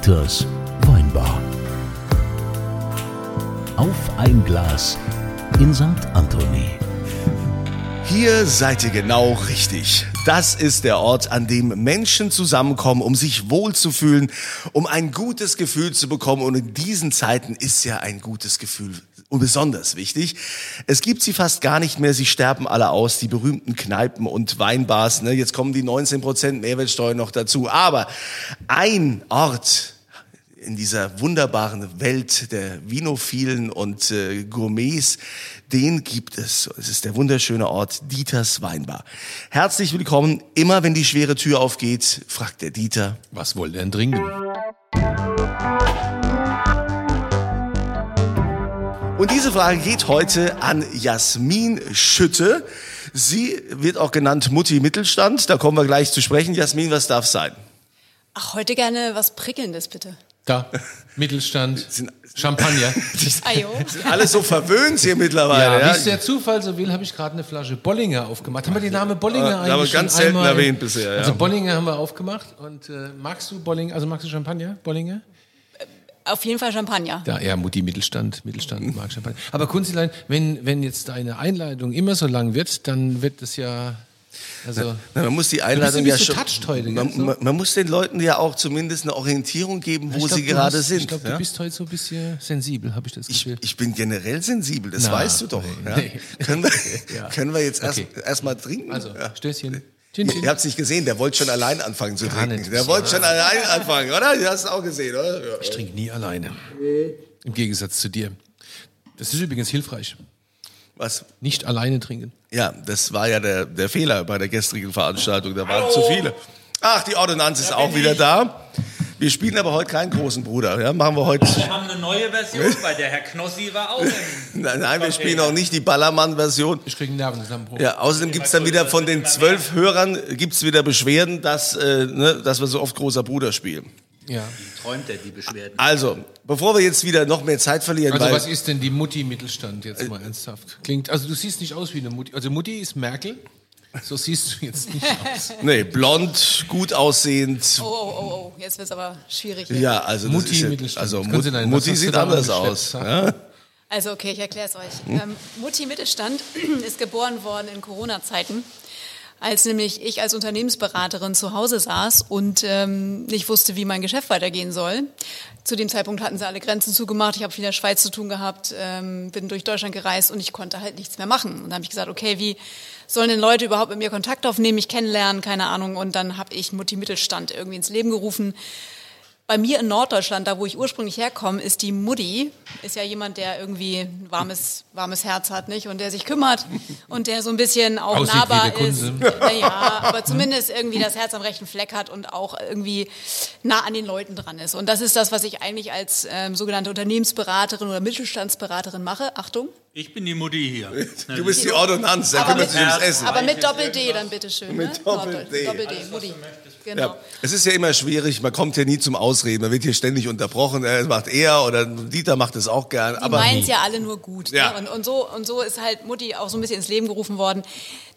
Dieters Weinbar. Auf ein Glas in St. Anthony. Hier seid ihr genau richtig. Das ist der Ort, an dem Menschen zusammenkommen, um sich wohlzufühlen, um ein gutes Gefühl zu bekommen. Und in diesen Zeiten ist ja ein gutes Gefühl besonders wichtig. Es gibt sie fast gar nicht mehr. Sie sterben alle aus, die berühmten Kneipen und Weinbars. Ne? Jetzt kommen die 19 Prozent Mehrwertsteuer noch dazu. Aber ein Ort, in dieser wunderbaren Welt der Vinophilen und äh, Gourmets, den gibt es. Es ist der wunderschöne Ort Dieters Weinbar. Herzlich willkommen. Immer wenn die schwere Tür aufgeht, fragt der Dieter. Was wollt ihr denn trinken? Und diese Frage geht heute an Jasmin Schütte. Sie wird auch genannt Mutti Mittelstand. Da kommen wir gleich zu sprechen. Jasmin, was darf sein? Ach, heute gerne was Prickelndes, bitte. Da, Mittelstand, Champagner. Ajo. Sind alle so verwöhnt hier mittlerweile. Ja, Ja, wie es der Zufall so will, habe ich gerade eine Flasche Bollinger aufgemacht. Haben wir den Namen Bollinger Ja, eigentlich ganz selten einmal? erwähnt bisher, ja. Also Bollinger haben wir aufgemacht. Und äh, magst du Bollinger, also magst du Champagner, Bollinger? Auf jeden Fall Champagner. Da, ja, Mutti Mittelstand, Mittelstand mag Champagner. Aber Kunzilein, wenn, wenn jetzt deine Einleitung immer so lang wird, dann wird es ja, also... Na, man muss die Du Einladung bist ja schon. heute, man, man, man muss den Leuten ja auch zumindest eine Orientierung geben, wo Ich glaub, sie gerade hast- sind. Ich glaube, ja? du bist heute so ein bisschen sensibel, habe ich das ich, Gefühl. ich bin generell sensibel, das Na, weißt du doch. nee, ja? nee. Können, wir, Ja. können wir jetzt erst, Okay. erst mal trinken? also, ja. Stößchen. Chin, chin. Ihr habt es nicht gesehen, der wollte schon allein anfangen zu Gar trinken. nicht. Der wollte schon allein anfangen, oder? Du hast es auch gesehen, oder? Ja. Ich trinke nie alleine. Im Gegensatz zu dir. Das ist übrigens hilfreich. Was? Nicht alleine trinken. Ja, das war ja der, der Fehler bei der gestrigen Veranstaltung. Da waren zu viele. Ach, die Ordonnanz ist auch wieder da. Wir spielen aber heute keinen großen Bruder. Ja, machen wir heute. Wir haben eine neue Version, weil der Herr Knossi war auch im Nein, nein, wir spielen auch nicht die Ballermann-Version. Ich kriege einen Nervenzusammenbruch. Ja, außerdem gibt's dann wieder von den zwölf Hörern gibt's wieder Beschwerden, dass, äh, ne, dass wir so oft großer Bruder spielen. Ja. Träumt er die Beschwerden. Also, bevor wir jetzt wieder noch mehr Zeit verlieren, Also weil was ist denn die Mutti Mittelstand jetzt mal ernsthaft? Klingt, also du siehst nicht aus wie eine Mutti. Also Mutti ist Merkel. So siehst du jetzt nicht aus. nee, blond, gut aussehend. Oh, oh, oh, oh, jetzt wird's aber schwierig. hier. Ja, also Mutti Mittelstand. also Sie Mut, denn- was Mutti sieht anders aus. Ja? Also okay, ich erkläre es euch. Ähm, Mutti Mittelstand ist geboren worden in Corona-Zeiten, als nämlich ich als Unternehmensberaterin zu Hause saß und ähm, nicht wusste, wie mein Geschäft weitergehen soll. Zu dem Zeitpunkt hatten sie alle Grenzen zugemacht. Ich habe viel in der Schweiz zu tun gehabt, ähm, bin durch Deutschland gereist und ich konnte halt nichts mehr machen. Und dann habe ich gesagt, okay, wie sollen denn Leute überhaupt mit mir Kontakt aufnehmen, mich kennenlernen, keine Ahnung. Und dann habe ich Mutti Mittelstand irgendwie ins Leben gerufen. Bei mir in Norddeutschland, da wo ich ursprünglich herkomme, ist die Mutti, ist ja jemand, der irgendwie ein warmes, warmes Herz hat, nicht? Und der sich kümmert und der so ein bisschen auch nahbar ist. Naja, aber zumindest irgendwie das Herz am rechten Fleck hat und auch irgendwie nah an den Leuten dran ist. Und das ist das, was ich eigentlich als ähm, sogenannte Unternehmensberaterin oder Mittelstandsberaterin mache. Achtung. Ich bin die Mutti hier. Du bist die Ordonnanz, der Aber kümmert mit- sich ums Essen. Aber mit Doppel-D dann bitteschön. Mit ne? Doppel-D. Doppel-D, Mutti. Genau. Ja, es ist ja immer schwierig, man kommt ja nie zum Ausreden, man wird hier ständig unterbrochen, äh, das macht er oder Dieter macht es auch gern, Die meinen ja alle nur gut. Ja. Ne? Und, und, so, und so ist halt Mutti auch so ein bisschen ins Leben gerufen worden.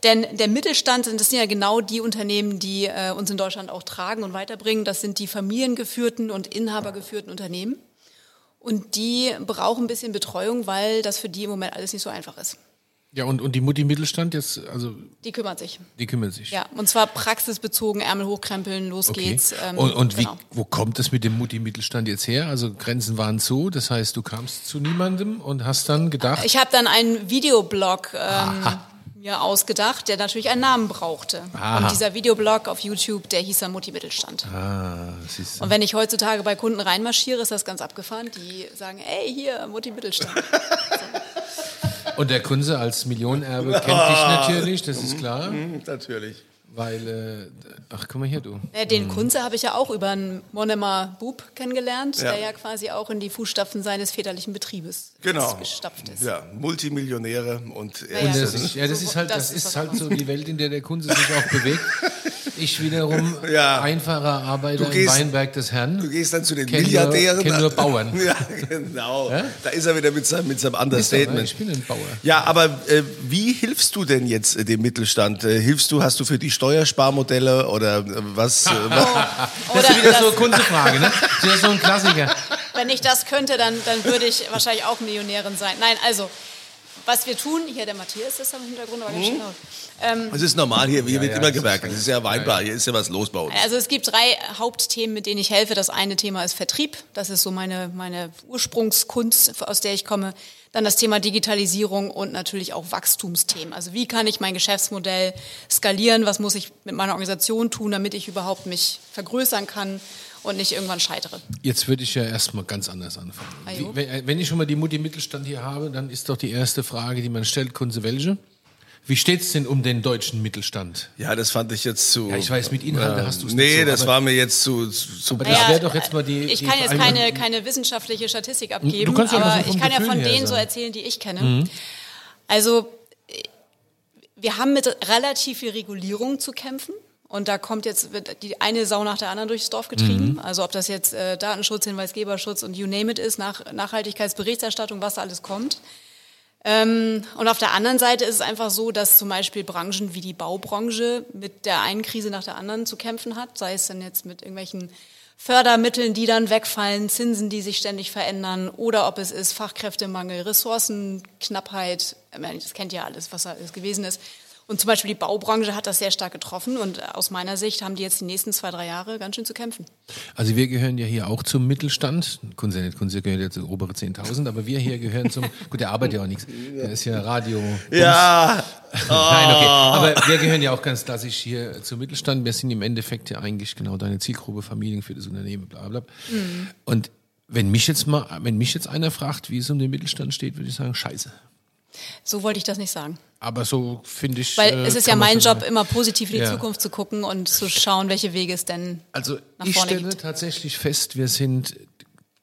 Denn der Mittelstand, das sind ja genau die Unternehmen, die äh, uns in Deutschland auch tragen und weiterbringen. Das sind die familiengeführten und inhabergeführten Unternehmen. Und die brauchen ein bisschen Betreuung, weil das für die im Moment alles nicht so einfach ist. Ja, und, und die Mutti Mittelstand jetzt, also Die kümmert sich. die kümmert sich. Ja, und zwar praxisbezogen, Ärmel hochkrempeln, los Okay. geht's. ähm, und und wie, genau. wo kommt das mit dem Mutti Mittelstand jetzt her? Also Grenzen waren zu, das heißt, du kamst zu niemandem und hast dann gedacht, Ich habe dann einen Videoblog ähm, mir ausgedacht, der natürlich einen Namen brauchte. Aha. Und dieser Videoblog auf YouTube, der hieß dann Mutti Mittelstand. ah, siehst du. Und wenn ich heutzutage bei Kunden reinmarschiere, ist das ganz abgefahren. Die sagen, ey, hier, Mutti Mittelstand. Und der Kunze als Millionenerbe kennt dich natürlich, das ist klar, Hm, natürlich. Weil, äh, ach, guck mal hier, du. Äh, Den Kunze habe ich ja auch über einen Monemer Bub kennengelernt, Ja. der ja quasi auch in die Fußstapfen seines väterlichen Betriebes Genau. gestapft ist. Ja, Multimillionäre und er Ja, Und ja. das ist, ja, das ist halt, das das ist ist halt so die Welt, in der der Kunze sich auch bewegt. Ich wiederum Ja. einfacher Arbeiter gehst- im Weinberg des Herrn. Du gehst dann zu den Kenn nur- Milliardären. kenn nur Bauern. Ja, genau. Ja? Da ist er wieder mit seinem, mit seinem Understatement. Ich bin ein Bauer. Ja, aber äh, wie hilfst du denn jetzt äh, dem Mittelstand? Äh, hilfst du, hast du für die Steuersparmodelle oder äh, was? Äh, was? Das ist wieder das- so eine Kunstefrage, ne? Das ist wieder so ein Klassiker. Wenn ich das könnte, dann, dann würde ich wahrscheinlich auch Millionärin sein. Nein, also, was wir tun, hier der Matthias ist am Hintergrund, aber laut. Ähm, Es ist normal hier, hier wird ja, immer das ist gewerkelt. Es ist ja weinbar, hier ist ja was los bei uns. also es gibt drei Hauptthemen, mit denen ich helfe. Das eine Thema ist Vertrieb. Das ist so meine, meine Ursprungskunst, aus der ich komme. Dann das Thema Digitalisierung und natürlich auch Wachstumsthemen. Also wie kann ich mein Geschäftsmodell skalieren? Was muss ich mit meiner Organisation tun, damit ich überhaupt mich vergrößern kann und nicht irgendwann scheitere? Jetzt würde ich ja erstmal ganz anders anfangen. Wie, wenn, wenn ich schon mal die Mutti Mittelstand hier habe, dann ist doch die erste Frage, die man stellt, Kunze welche? Wie steht's denn um den deutschen Mittelstand? Ja, das fand ich jetzt zu. Ja, ich weiß, mit Inhalte hast du's nicht Nee, so, das war mir jetzt zu. zu, Aber das wäre doch jetzt mal die. Ich die kann jetzt keine, keine wissenschaftliche Statistik abgeben, Du ja aber so ich kann ja Gefühl von denen so sagen. erzählen, die ich kenne. Also äh, wir haben mit relativ viel Regulierung zu kämpfen. Und da kommt jetzt wird die eine Sau nach der anderen durchs Dorf getrieben. Also ob das jetzt äh, Datenschutz, Hinweisgeberschutz und you name it ist, nach, Nachhaltigkeitsberichterstattung, was da alles kommt. Ähm, und auf der anderen Seite ist es einfach so, dass zum Beispiel Branchen wie die Baubranche mit der einen Krise nach der anderen zu kämpfen hat, sei es dann jetzt mit irgendwelchen Fördermitteln, die dann wegfallen, Zinsen, die sich ständig verändern, oder ob es ist Fachkräftemangel, Ressourcenknappheit, das kennt ihr alles, was da alles gewesen ist. Und zum Beispiel die Baubranche hat das sehr stark getroffen und aus meiner Sicht haben die jetzt die nächsten zwei, drei Jahre ganz schön zu kämpfen. Also wir gehören ja hier auch zum Mittelstand. Nicht, Kunze gehört ja zu obere 10.000, aber wir hier gehören zum, gut, der arbeitet ja auch nichts. Der ist ja Radio. Ja, Nein, okay. Aber wir gehören ja auch ganz klassisch hier zum Mittelstand. Wir sind im Endeffekt ja eigentlich genau deine Zielgruppe, Familien für das Unternehmen, bla bla. Und wenn mich jetzt mal, wenn mich jetzt einer fragt, wie es um den Mittelstand steht, würde ich sagen, scheiße. So wollte ich das nicht sagen. Aber so finde ich. Weil äh, es ist ja mein Job, sagen. immer positiv in die Ja. Zukunft zu gucken und zu schauen, welche Wege es denn Also nach ich vorne stelle gibt. tatsächlich fest, wir sind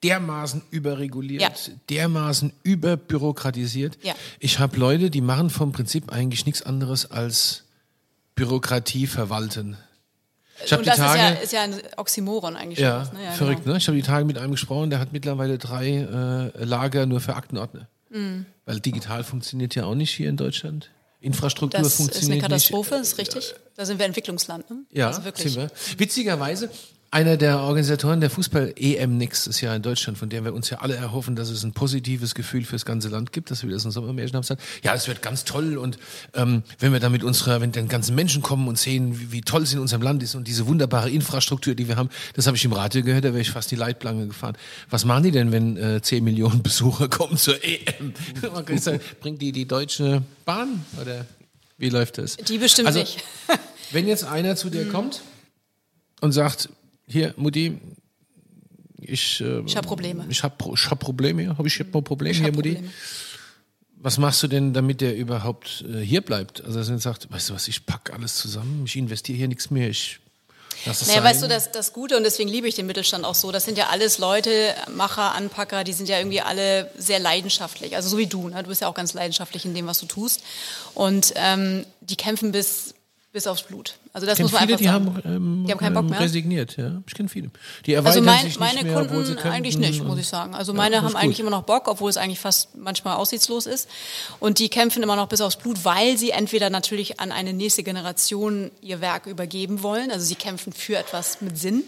dermaßen überreguliert, Ja. dermaßen überbürokratisiert. Ja. Ich habe Leute, die machen vom Prinzip eigentlich nichts anderes als Bürokratie verwalten. Ich Und die das Tage, ist, ja, ist ja ein Oxymoron eigentlich schon. ja, fast, ne? ja verrückt, genau. ne? Ich habe die Tage mit einem gesprochen, der hat mittlerweile drei äh, Lager nur für Aktenordner. Mhm. Weil digital funktioniert ja auch nicht hier in Deutschland. Infrastruktur Das ist funktioniert eine nicht. Katastrophe, ist richtig. Da sind wir Entwicklungsland. Ne? Ja, also wirklich. sind wir. Witzigerweise, einer der Organisatoren der Fußball-EM nächstes Jahr in Deutschland, von der wir uns ja alle erhoffen, dass es ein positives Gefühl fürs ganze Land gibt, dass wir das in Sommermärchen haben, sagt, ja, es wird ganz toll und ähm, wenn wir da mit unserer, wenn den ganzen Menschen kommen und sehen, wie, wie toll es in unserem Land ist und diese wunderbare Infrastruktur, die wir haben, das habe ich im Radio gehört, da wäre ich fast die Leitplanke gefahren. Was machen die denn, wenn äh, 10 Millionen Besucher kommen zur EM? Man kann sagen, Bringt die die Deutsche Bahn oder wie läuft das? Die bestimmt Also, nicht. Wenn jetzt einer zu dir kommt und sagt, hier, Mutti, ich, äh, Ich hab Probleme. Ich habe ich hab Probleme, habe ich hab Probleme Ich hier, Mutti. Probleme. Was machst du denn, damit der überhaupt äh, hier bleibt? Also, dass er sagt, weißt du was, ich pack alles zusammen, ich investiere hier nichts mehr, ich es Naja, sein. weißt du, das, das Gute, und deswegen liebe ich den Mittelstand auch so, das sind ja alles Leute, Macher, Anpacker, die sind ja irgendwie alle sehr leidenschaftlich. Also so wie du, ne? du bist ja auch ganz leidenschaftlich in dem, was du tust. Und ähm, die kämpfen bis, bis aufs Blut. Also das muss man viele, einfach die sagen. haben, ähm, Die haben keinen Bock ähm, mehr? resigniert. Ja, ich kenne viele. Die erweitern Also mein, sich meine nicht mehr, Kunden eigentlich nicht, muss ich sagen. Also Ja, meine das haben eigentlich gut. immer noch Bock, obwohl es eigentlich fast manchmal aussichtslos ist. Und die kämpfen immer noch bis aufs Blut, weil sie entweder natürlich an eine nächste Generation ihr Werk übergeben wollen, also sie kämpfen für etwas mit Sinn,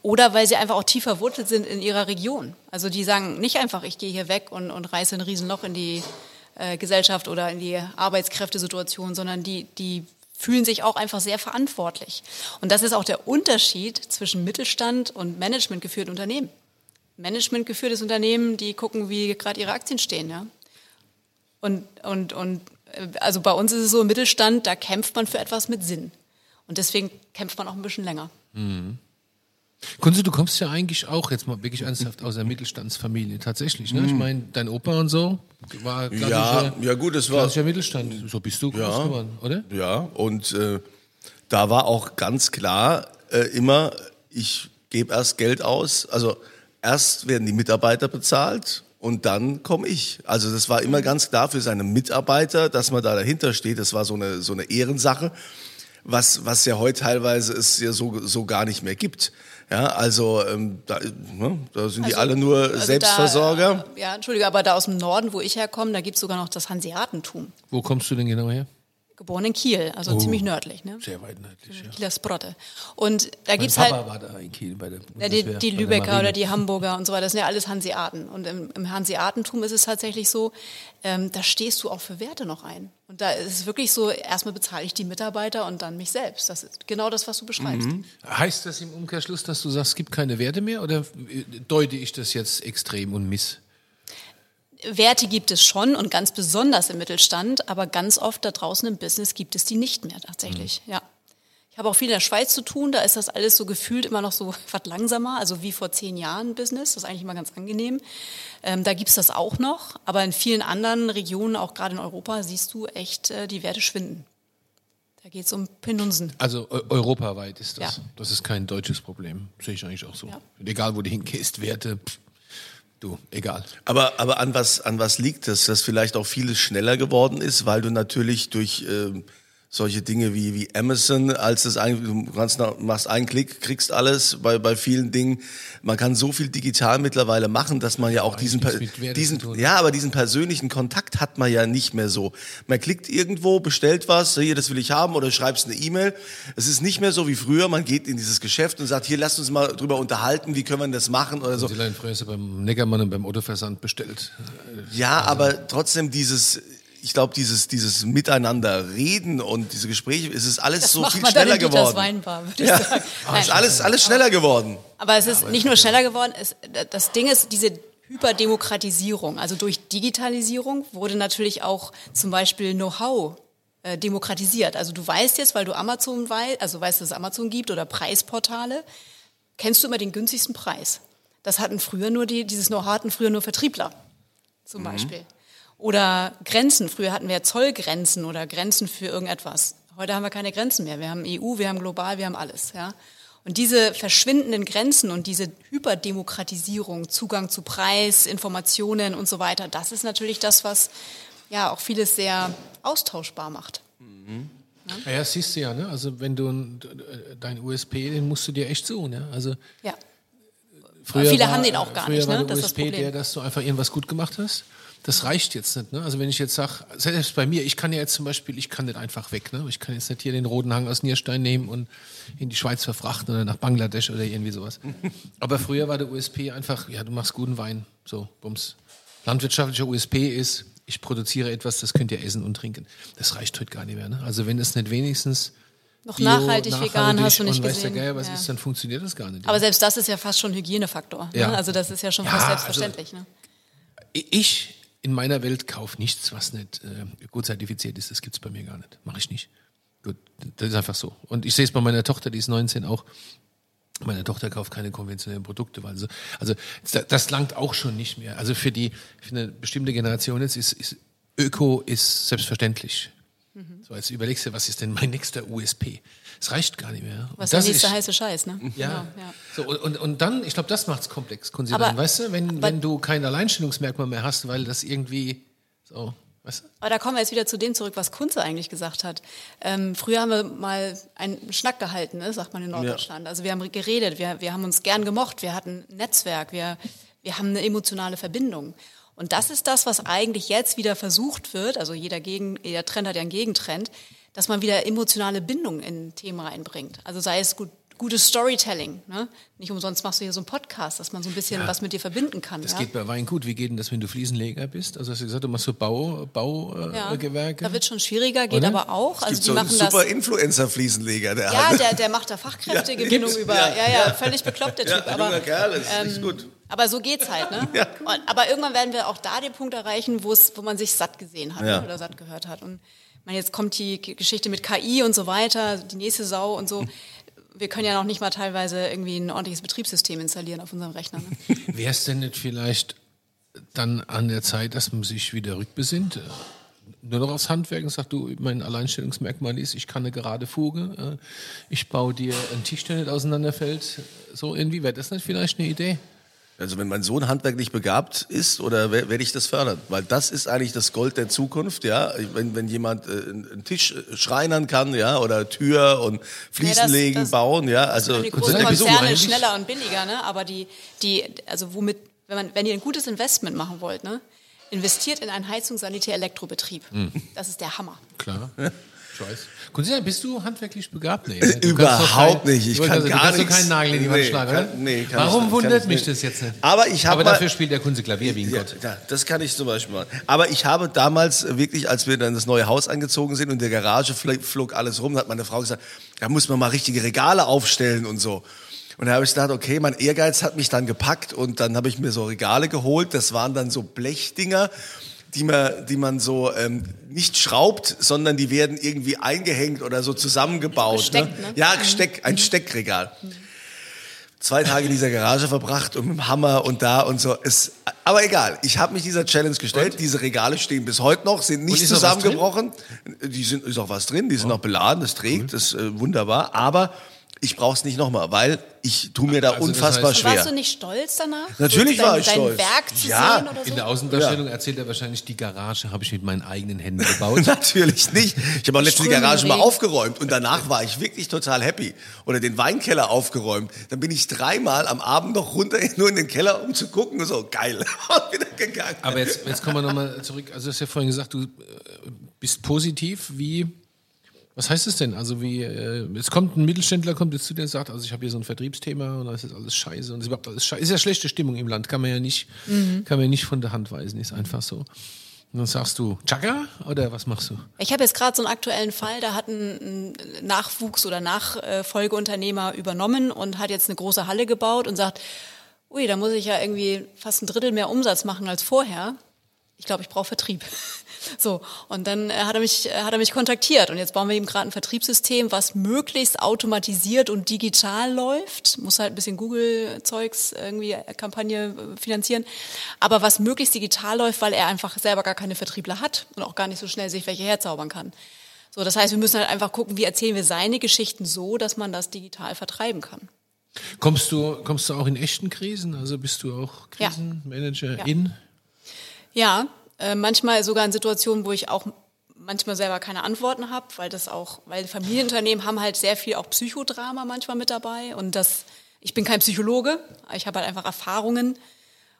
oder weil sie einfach auch tief verwurzelt sind in ihrer Region. Also die sagen nicht einfach, ich gehe hier weg und, und reiße ein Riesenloch in die äh, Gesellschaft oder in die Arbeitskräftesituation, sondern die, die fühlen sich auch einfach sehr verantwortlich. Und das ist auch der Unterschied zwischen Mittelstand und managementgeführten Unternehmen. Managementgeführtes Unternehmen, die gucken, wie gerade ihre Aktien stehen, ja. Und, und, und äh, also bei uns ist es so im Mittelstand, da kämpft man für etwas mit Sinn. Und deswegen kämpft man auch ein bisschen länger. Kunze, du kommst ja eigentlich auch jetzt mal wirklich ernsthaft aus der Mittelstandsfamilie, tatsächlich. Ne? Ich meine, dein Opa und so war Ja, ja gut, es war klassischer Mittelstand. So bist du groß geworden, oder? Ja, und äh, da war auch ganz klar äh, immer, ich gebe erst Geld aus. Also erst werden die Mitarbeiter bezahlt und dann komme ich. Also das war immer ganz klar für seine Mitarbeiter, dass man da dahinter steht. Das war so eine, so eine Ehrensache. was, was ja heute teilweise es ja so, so gar nicht mehr gibt. Ja, also ähm, da, ne, da sind die Also- alle nur also Selbstversorger. Da, äh, ja, Entschuldige, aber da aus dem Norden, wo ich herkomme, da gibt's sogar noch das Hanseatentum. Wo kommst du denn genau her? Geboren in Kiel, also Oh. ziemlich nördlich, ne? Sehr weit nördlich, ja. Kieler Sprotte. Und da gibt's Papa halt war da in Kiel bei der die, Bundeswehr, die der Lübecker oder die Hamburger und so weiter, das sind ja alles Hanseaten. Und im, im Hanseatentum ist es tatsächlich so, ähm, da stehst du auch für Werte noch ein. Und da ist es wirklich so, erstmal bezahle ich die Mitarbeiter und dann mich selbst. Das ist genau das, was du beschreibst. Mhm. Heißt das im Umkehrschluss, dass du sagst, es gibt keine Werte mehr oder äh, deute ich das jetzt extrem und miss? Werte gibt es schon und ganz besonders im Mittelstand, aber ganz oft da draußen im Business gibt es die nicht mehr tatsächlich. Ja. Ich habe auch viel in der Schweiz zu tun, da ist das alles so gefühlt immer noch so was langsamer, also wie vor zehn Jahren Business, das ist eigentlich immer ganz angenehm. Ähm, da gibt's das auch noch, aber in vielen anderen Regionen, auch gerade in Europa, siehst du echt, äh, die Werte schwinden. Da geht's um Penunsen. Also eu- europaweit ist das. Ja. Das ist kein deutsches Problem. Sehe ich eigentlich auch so. Ja. Egal, wo du hingehst, Werte, pff, du, egal. Aber, aber an was, an was liegt das, dass vielleicht auch vieles schneller geworden ist, weil du natürlich durch ähm, solche Dinge wie, wie Amazon, als das ein, du kannst, machst einen Klick, kriegst alles bei, bei vielen Dingen. Man kann so viel digital mittlerweile machen, dass man ja auch diesen, diesen, ja, aber diesen persönlichen Kontakt hat man ja nicht mehr so. Man klickt irgendwo, bestellt was, hier, das will ich haben, oder schreibst eine E-Mail. Es ist nicht mehr so wie früher, man geht in dieses Geschäft und sagt, hier, lasst uns mal drüber unterhalten, wie können wir das machen oder so. Leute früher beim Neckermann und beim Autoversand bestellt. Ja, aber trotzdem dieses, ich glaube, dieses, dieses Miteinander reden und diese Gespräche, es ist alles Das so viel dann schneller Dieters geworden. Weinbar, würde ich Ja, sagen. es Nein. ist alles, alles schneller geworden. Aber es ist nicht nur schneller geworden, es, das Ding ist, diese Hyperdemokratisierung, also durch Digitalisierung wurde natürlich auch zum Beispiel Know-how äh, demokratisiert. Also du weißt jetzt, weil du Amazon weißt, also weißt, dass es Amazon gibt oder Preisportale, kennst du immer den günstigsten Preis. Das hatten früher nur die, dieses Know-how hatten früher nur Vertriebler, zum Beispiel. Oder Grenzen. Früher hatten wir Zollgrenzen oder Grenzen für irgendetwas. Heute haben wir keine Grenzen mehr. Wir haben EU, wir haben global, wir haben alles. Ja? Und diese verschwindenden Grenzen und diese Hyperdemokratisierung, Zugang zu Preis, Informationen und so weiter, das ist natürlich das, was ja auch vieles sehr austauschbar macht. Ja, ja, siehst du ja, ne? Also wenn du ein- dein USP, den musst du dir echt suchen, ja. Also Ja. früher viele war, haben den auch gar früher nicht, war ne? der Das ist das USP Problem. der, dass du einfach irgendwas gut gemacht hast. Das reicht jetzt nicht, ne? Also wenn ich jetzt sage, selbst bei mir, ich kann ja jetzt zum Beispiel, ich kann nicht einfach weg, ne? Ich kann jetzt nicht hier den roten Hang aus Nierstein nehmen und in die Schweiz verfrachten oder nach Bangladesch oder irgendwie sowas. Aber früher war der USP einfach, ja, du machst guten Wein, so, bums. Landwirtschaftlicher USP ist, ich produziere etwas, das könnt ihr essen und trinken. Das reicht heute gar nicht mehr, ne? Also wenn es nicht wenigstens Noch Bio, nachhaltig, vegan hast du nicht und weiß der gesehen. Geier, was Ja. ist, dann funktioniert das gar nicht. Aber selbst das ist ja fast schon ein Hygienefaktor. Ja. Ne? Also das ist ja schon Ja, fast also- selbstverständlich. ne? ich in meiner Welt kaufe nichts, was nicht äh, gut zertifiziert ist. Das gibt's bei mir gar nicht. Mache ich nicht. Gut, das ist einfach so. Und ich sehe es bei meiner Tochter, die ist 19 auch. Meine Tochter kauft keine konventionellen Produkte, weil so, also das, das langt auch schon nicht mehr. Also für die für eine bestimmte Generation jetzt ist, ist Öko ist selbstverständlich. Mhm. So jetzt überlegst du, was ist denn mein nächster USP? Es reicht gar nicht mehr. Was der nächste ist- heiße Scheiß, ne? ja. Genau, ja. So, und, und, dann, ich glaube, das macht's komplex, Kunzi. Aber- dann, weißt du, wenn, aber- wenn du kein Alleinstellungsmerkmal mehr hast, weil das irgendwie so, weißt du? Aber da kommen wir jetzt wieder zu dem zurück, was Kunze eigentlich gesagt hat. Ähm, früher haben wir mal einen Schnack gehalten, ne, sagt man in Norddeutschland. Also wir haben geredet, wir, wir haben uns gern gemocht, wir hatten ein Netzwerk, wir, wir haben eine emotionale Verbindung. Und das ist das, was eigentlich jetzt wieder versucht wird, also jeder, Gegen, jeder Trend hat ja einen Gegentrend, dass man wieder emotionale Bindung in Themen reinbringt. Also sei es gut, gutes Storytelling. Ne? Nicht umsonst machst du hier so einen Podcast, dass man so ein bisschen was mit dir verbinden kann. Das ja? geht bei Wein gut. Wie geht denn das, wenn du Fliesenleger bist? Also hast du gesagt, du machst so Bau, Baugewerke? Ja, äh, Gewerke? da wird schon schwieriger, geht Oder? aber auch. Es Also gibt die so einen machen das. super Influencer-Fliesenleger, der Ja, der, der macht da Fachkräftegewinnung Ja, über. ja, Ja, ja, völlig bekloppt, der Ja, Typ. ein aber, Kerl, ist ähm, nicht gut. aber so geht's halt, ne? Ja. Aber irgendwann werden wir auch da den Punkt erreichen, wo es, wo man sich satt gesehen hat Ja. ne, oder satt gehört hat. Und meine, jetzt kommt die Geschichte mit KI und so weiter, die nächste Sau und so. Wir können ja noch nicht mal teilweise irgendwie ein ordentliches Betriebssystem installieren auf unserem Rechner. Ne? Wäre es denn nicht vielleicht dann an der Zeit, dass man sich wieder rückbesinnt? Nur noch aufs Handwerk und sagt, du, mein Alleinstellungsmerkmal ist, ich kann eine gerade Fuge, äh, ich baue dir einen Tisch, der nicht auseinanderfällt. So irgendwie, wäre das nicht vielleicht eine Idee? Also wenn mein Sohn handwerklich begabt ist, oder wer- werde ich das fördern? Weil das ist eigentlich das Gold der Zukunft, ja. Wenn, wenn jemand äh, einen Tisch äh, schreinern kann, ja, oder Tür und Fliesen Ja, das- legen, das- bauen, ja. Also die großen Konzerne schneller und billiger, ne? Aber die, die, also womit, wenn man, wenn ihr ein gutes Investment machen wollt, ne? Investiert in einen Heizungs-, Sanitär-, Elektrobetrieb. Hm. Das ist der Hammer. Klar. Ich weiß. Bist du handwerklich begabt? Nee, ne? Du Überhaupt kein- nicht. Ich du kann kannst- gar Du kannst nichts. keinen Nagel in die Wand Nee, schlagen, kann- nee, kann Warum ich- wundert mich nicht. das jetzt nicht? Aber ich habe Aber mal- dafür spielt der Kunze Klavier wie ein Ja, Gott. ja, das kann ich zum Beispiel machen. Aber ich habe damals wirklich, als wir dann in das neue Haus eingezogen sind und in der Garage fl- flog alles rum, hat meine Frau gesagt, da muss man mal richtige Regale aufstellen und so. Und da habe ich gedacht, okay, mein Ehrgeiz hat mich dann gepackt und dann habe ich mir so Regale geholt. Das waren dann so Blechdinger, die man, die man so ähm, nicht schraubt, sondern die werden irgendwie eingehängt oder so zusammengebaut. Gesteckt, ne? Ja, Gesteck, ein Steckregal zwei Tage in dieser Garage verbracht und mit dem Hammer und da und so. Es, aber egal, ich habe mich dieser Challenge gestellt. Diese Regale stehen bis heute noch, sind nicht zusammengebrochen. Die sind, ist auch was drin, die sind noch beladen, das trägt, das ist äh, wunderbar. Aber ich brauche es nicht nochmal, weil ich tue mir da Also das unfassbar heißt- Und warst schwer. du nicht stolz danach? Natürlich war dein, ich dein stolz. Werk zu Ja. sehen oder so? In der Außendarstellung erzählt er wahrscheinlich, die Garage habe ich mit meinen eigenen Händen gebaut. Natürlich nicht. Ich habe auch letztens die Garage mal aufgeräumt und danach war ich wirklich total happy. Oder den Weinkeller aufgeräumt. Dann bin ich dreimal am Abend noch runter, nur in den Keller, um zu gucken. Und so, geil. Und wieder gegangen. Aber jetzt, jetzt kommen wir nochmal zurück. Also du hast ja vorhin gesagt, du äh, bist positiv. Wie, was heißt es denn? Also wie, äh, es kommt ein Mittelständler, kommt jetzt zu dir und sagt, also ich habe hier so ein Vertriebsthema und da ist alles scheiße und es ist überhaupt alles scheiße. Ist ja schlechte Stimmung im Land, kann man ja nicht, kann man ja nicht von der Hand weisen, ist einfach so. Und dann sagst du, Chaka oder was machst du? Ich habe jetzt gerade so einen aktuellen Fall, da hat ein Nachwuchs- oder Nachfolgeunternehmer übernommen und hat jetzt eine große Halle gebaut und sagt, ui, da muss ich ja irgendwie fast ein Drittel mehr Umsatz machen als vorher. Ich glaube, ich brauche Vertrieb. So, und dann äh, hat er mich äh, hat er mich kontaktiert und jetzt bauen wir ihm gerade ein Vertriebssystem, was möglichst automatisiert und digital läuft. Muss halt ein bisschen Google Zeugs irgendwie äh, Kampagne finanzieren, aber was möglichst digital läuft, weil er einfach selber gar keine Vertriebler hat und auch gar nicht so schnell sich welche herzaubern kann. So, das heißt, wir müssen halt einfach gucken, wie erzählen wir seine Geschichten so, dass man das digital vertreiben kann. Kommst du, kommst du auch in echten Krisen? Also bist du auch Ja. Krisenmanager Ja. in? Ja, äh, manchmal sogar in Situationen, wo ich auch manchmal selber keine Antworten habe, weil das auch, weil Familienunternehmen haben halt sehr viel auch Psychodrama manchmal mit dabei und das, ich bin kein Psychologe, ich habe halt einfach Erfahrungen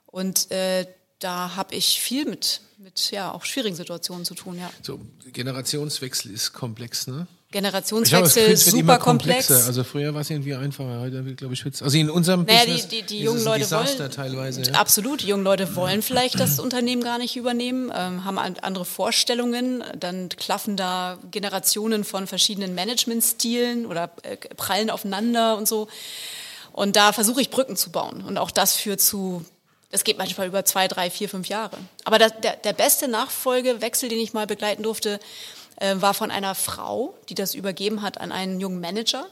und äh, da habe ich viel mit, mit ja auch schwierigen Situationen zu tun, ja. So, Generationswechsel ist komplex, ne? Generationswechsel, immer super komplex. Also früher war es irgendwie einfacher, heute wird, glaube ich, wird's. Also in unserem Naja, die, Business die, die ist jungen Leute Desaster wollen teilweise. Ja? absolut. Die jungen Leute wollen vielleicht das Unternehmen gar nicht übernehmen, ähm, haben an- andere Vorstellungen. Dann klaffen da Generationen von verschiedenen Managementstilen oder äh, prallen aufeinander und so. Und da versuche ich Brücken zu bauen. Und auch das führt zu, das geht manchmal über zwei, drei, vier, fünf Jahre. Aber das, der, der beste Nachfolgewechsel, den ich mal begleiten durfte, äh, war von einer Frau, die das übergeben hat an einen jungen Manager.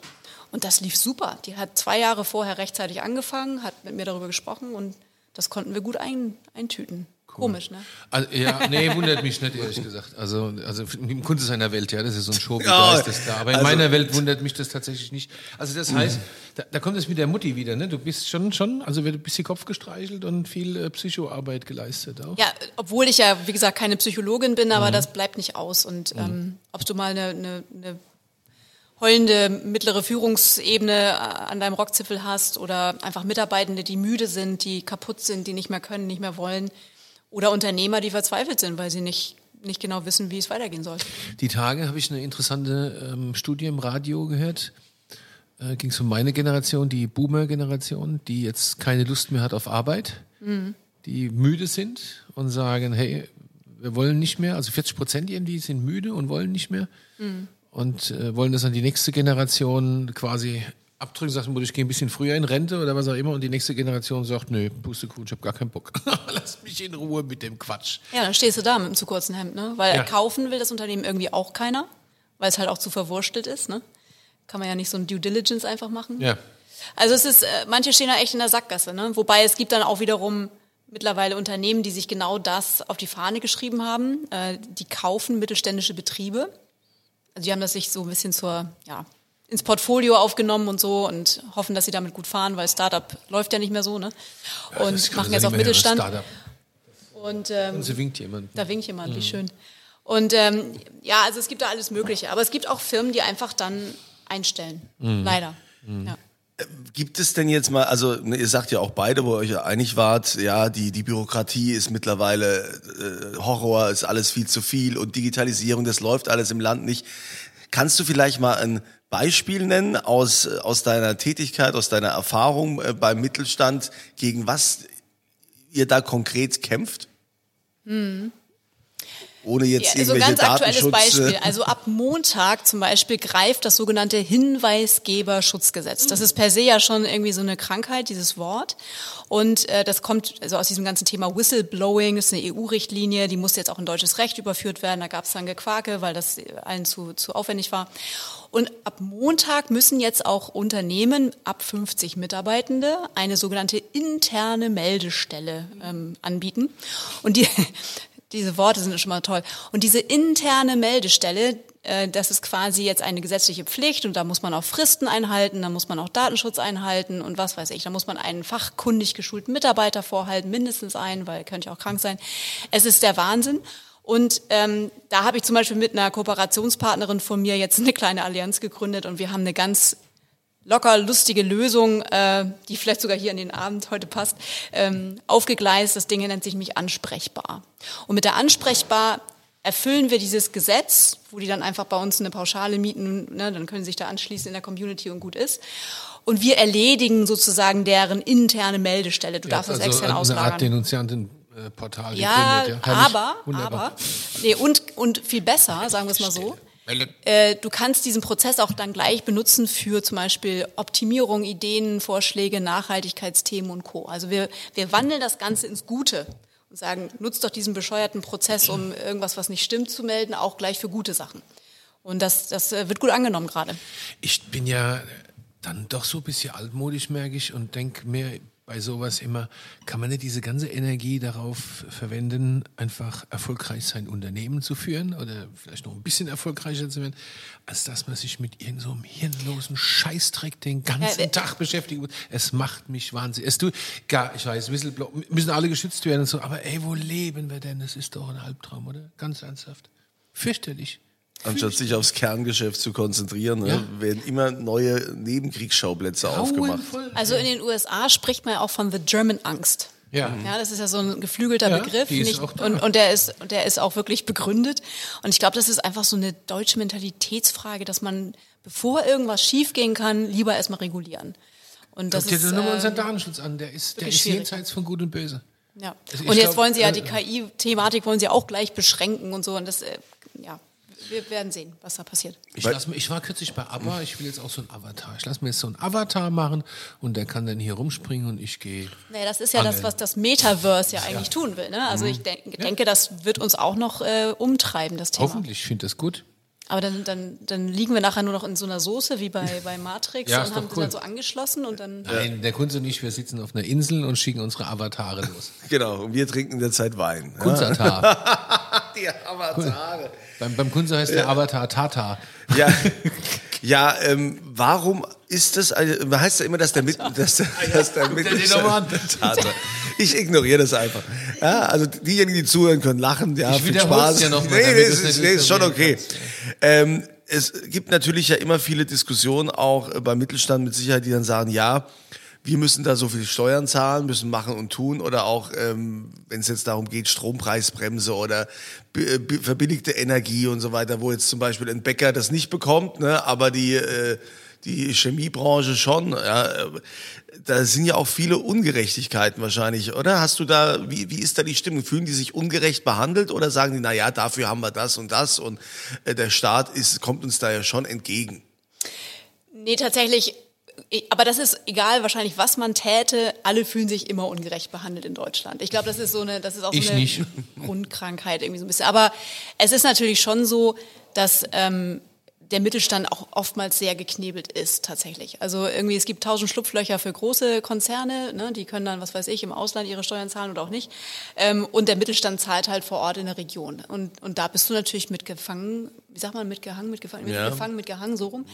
Und das lief super. Die hat zwei Jahre vorher rechtzeitig angefangen, hat mit mir darüber gesprochen und das konnten wir gut ein, eintüten. Komisch, ne? Also, ja, nee, wundert mich nicht, ehrlich gesagt. Also, also im Kunde seiner Welt, ja, das ist so ein Ja, Showgeist, das da. Aber in also- meiner Welt wundert mich das tatsächlich nicht. Also das heißt, da, da kommt es mit der Mutti wieder, ne? Du bist schon, schon, also wird ein bisschen Kopf gestreichelt und viel äh, Psychoarbeit geleistet auch. Ja, obwohl ich ja, wie gesagt, keine Psychologin bin, aber das bleibt nicht aus. Und ähm, ob du mal eine, eine, eine heulende mittlere Führungsebene äh, an deinem Rockzipfel hast oder einfach Mitarbeitende, die müde sind, die kaputt sind, die nicht mehr können, nicht mehr wollen oder Unternehmer, die verzweifelt sind, weil sie nicht, nicht genau wissen, wie es weitergehen soll. Die Tage habe ich eine interessante ähm, Studie im Radio gehört. Äh, Ging es um meine Generation, die Boomer-Generation, die jetzt keine Lust mehr hat auf Arbeit, die müde sind und sagen, hey, wir wollen nicht mehr, also 40 Prozent irgendwie sind müde und wollen nicht mehr und äh, wollen das an die nächste Generation quasi abdrücken, sagen, ich gehe ein bisschen früher in Rente oder was auch immer und die nächste Generation sagt, nö, Pustekuchen, ich habe gar keinen Bock. Lass mich in Ruhe mit dem Quatsch. Ja, dann stehst du da mit einem zu kurzen Hemd, ne? Weil Ja. kaufen will das Unternehmen irgendwie auch keiner, weil es halt auch zu verwurstelt ist, ne? Kann man ja nicht so ein Due Diligence einfach machen. Ja. Also es ist, äh, manche stehen da echt in der Sackgasse, ne? Wobei es gibt dann auch wiederum mittlerweile Unternehmen, die sich genau das auf die Fahne geschrieben haben. Äh, die kaufen mittelständische Betriebe. Also die haben das sich so ein bisschen zur, ja, ins Portfolio aufgenommen und so und hoffen, dass sie damit gut fahren, weil Startup läuft ja nicht mehr so, ne? Und kann machen man jetzt auch Mittelstand. Und, ähm, Und sie winkt jemand. da winkt jemand, wie schön. Und ähm, ja, also es gibt da alles Mögliche. Aber es gibt auch Firmen, die einfach dann einstellen. Leider. Ja. Gibt es denn jetzt mal, also ne, ihr sagt ja auch beide, wo ihr euch ja einig wart, ja, die, die Bürokratie ist mittlerweile äh, Horror, ist alles viel zu viel und Digitalisierung, das läuft alles im Land nicht. Kannst du vielleicht mal ein Beispiel nennen aus, aus deiner Tätigkeit, aus deiner Erfahrung äh, beim Mittelstand, gegen was ihr da konkret kämpft? Ohne jetzt Ja, also irgendwelche ganz aktuelles Datenschutz. Beispiel. Also ab Montag zum Beispiel greift das sogenannte Hinweisgeberschutzgesetz. Das ist per se ja schon irgendwie so eine Krankheit, dieses Wort. Und äh, das kommt also aus diesem ganzen Thema Whistleblowing, das ist eine EU-Richtlinie, die musste jetzt auch in deutsches Recht überführt werden. Da gab es dann Gequake, weil das allen zu, zu aufwendig war. Und ab Montag müssen jetzt auch Unternehmen ab 50 Mitarbeitende eine sogenannte interne Meldestelle ähm, anbieten. Und die, diese Worte sind schon mal toll. Und diese interne Meldestelle, äh, das ist quasi jetzt eine gesetzliche Pflicht und da muss man auch Fristen einhalten, da muss man auch Datenschutz einhalten und was weiß ich. Da muss man einen fachkundig geschulten Mitarbeiter vorhalten, mindestens einen, weil könnte ja auch krank sein. Es ist der Wahnsinn. Und ähm, da habe ich zum Beispiel mit einer Kooperationspartnerin von mir jetzt eine kleine Allianz gegründet und wir haben eine ganz locker lustige Lösung, äh, die vielleicht sogar hier in den Abend heute passt, ähm, aufgegleist. Das Ding nennt sich mich ansprechbar. Und mit der ansprechbar erfüllen wir dieses Gesetz, wo die dann einfach bei uns eine Pauschale mieten, ne, dann können sie sich da anschließen in der Community und gut ist. Und wir erledigen sozusagen deren interne Meldestelle. Du darfst das extern also eine Art auslagern. Denunziantenportal Ja, gegründet. Ja, aber, aber, nee, und, und viel besser, sagen wir es mal so. Äh, du kannst diesen Prozess auch dann gleich benutzen für zum Beispiel Optimierung, Ideen, Vorschläge, Nachhaltigkeitsthemen und Co. Also wir, wir wandeln das Ganze ins Gute und sagen, nutzt doch diesen bescheuerten Prozess, um irgendwas, was nicht stimmt, zu melden, auch gleich für gute Sachen. Und das, das äh, wird gut angenommen gerade. Ich bin ja dann doch so ein bisschen altmodisch, merke ich, und denke mir bei sowas immer, kann man nicht diese ganze Energie darauf verwenden, einfach erfolgreich sein Unternehmen zu führen oder vielleicht noch ein bisschen erfolgreicher zu werden, als dass man sich mit irgendeinem so einem hirnlosen Scheißdreck den ganzen Ja, äh, Tag beschäftigen muss. Es macht mich wahnsinnig. Es tut, gar, ich weiß, müssen alle geschützt werden und so, aber ey, wo leben wir denn? Das ist doch ein Albtraum, oder? Ganz ernsthaft. Fürchterlich. Anstatt sich aufs Kerngeschäft zu konzentrieren, ne, Ja. werden immer neue Nebenkriegsschauplätze aufgemacht. Also in den USA spricht man ja auch von The German Angst. Ja. Ja, das ist ja so ein geflügelter Ja, Begriff. nicht, und, und der ist, und der ist auch wirklich begründet. Und ich glaube, das ist einfach so eine deutsche Mentalitätsfrage, dass man, bevor irgendwas schiefgehen kann, lieber erstmal regulieren. Und das Guck dir nur mal äh, unseren Datenschutz an. Der ist, der ist schwierig. jenseits von Gut und Böse. ja. Also Und jetzt glaub, wollen sie ja äh, die KI-Thematik wollen sie auch gleich beschränken und so. Und das, äh, ja, wir werden sehen, was da passiert. Ich, lass, mir- ich war kürzlich bei ABBA, ich will jetzt auch so ein Avatar. Ich lasse mir jetzt so ein Avatar machen und der kann dann hier rumspringen und ich gehe. Naja, das ist ja das, Angeln. was das Metaverse ja eigentlich tun will. Ne? Also ich denk, denke, das wird uns auch noch äh, umtreiben, das Thema. Hoffentlich, ich finde das gut. Aber dann, dann, dann liegen wir nachher nur noch in so einer Soße wie bei, bei Matrix Ja, und haben cool. dann so angeschlossen und dann. Nein, der Kunze und ich, wir sitzen auf einer Insel und schicken unsere Avatare los. Genau, und wir trinken in der Zeit Wein. Ja. Kunzatar. Die Avatare. beim, beim Kunze heißt der Avatar Tata. Ja, ja ähm, warum ist das, also, heißt ja immer, dass der mit, dass, dass der an. Tatsache. Ich ignoriere das einfach. Ja, also diejenigen, die zuhören können, lachen, ja, Ich viel Spaß. dir noch mal, nee, nee, ist, nee, ist schon okay. Ähm, es gibt natürlich ja immer viele Diskussionen auch äh, beim Mittelstand mit Sicherheit, die dann sagen, ja, wir müssen da so viel Steuern zahlen, müssen machen und tun oder auch, ähm, wenn es jetzt darum geht, Strompreisbremse oder bi- verbilligte Energie und so weiter, wo jetzt zum Beispiel ein Bäcker das nicht bekommt, ne, aber die, äh, die Chemiebranche schon. Ja, äh, da sind ja auch viele Ungerechtigkeiten wahrscheinlich, oder? Hast du da, wie, wie ist da die Stimmung? Fühlen die sich ungerecht behandelt oder sagen die, na ja, dafür haben wir das und das und äh, der Staat ist, kommt uns da ja schon entgegen? Nee, tatsächlich. Aber das ist egal, wahrscheinlich, was man täte. Alle fühlen sich immer ungerecht behandelt in Deutschland. Ich glaube, das ist so eine, das ist auch Ich so eine nicht. Grundkrankheit irgendwie so ein bisschen. Aber es ist natürlich schon so, dass ähm, der Mittelstand auch oftmals sehr geknebelt ist tatsächlich. Also irgendwie, es gibt tausend Schlupflöcher für große Konzerne, ne, die können dann, was weiß ich, im Ausland ihre Steuern zahlen oder auch nicht. Ähm, und der Mittelstand zahlt halt vor Ort in der Region. Und, und da bist du natürlich mitgefangen, wie sagt man, mitgehangen, mitgefangen, Ja. mitgefangen, mitgehangen, so rum.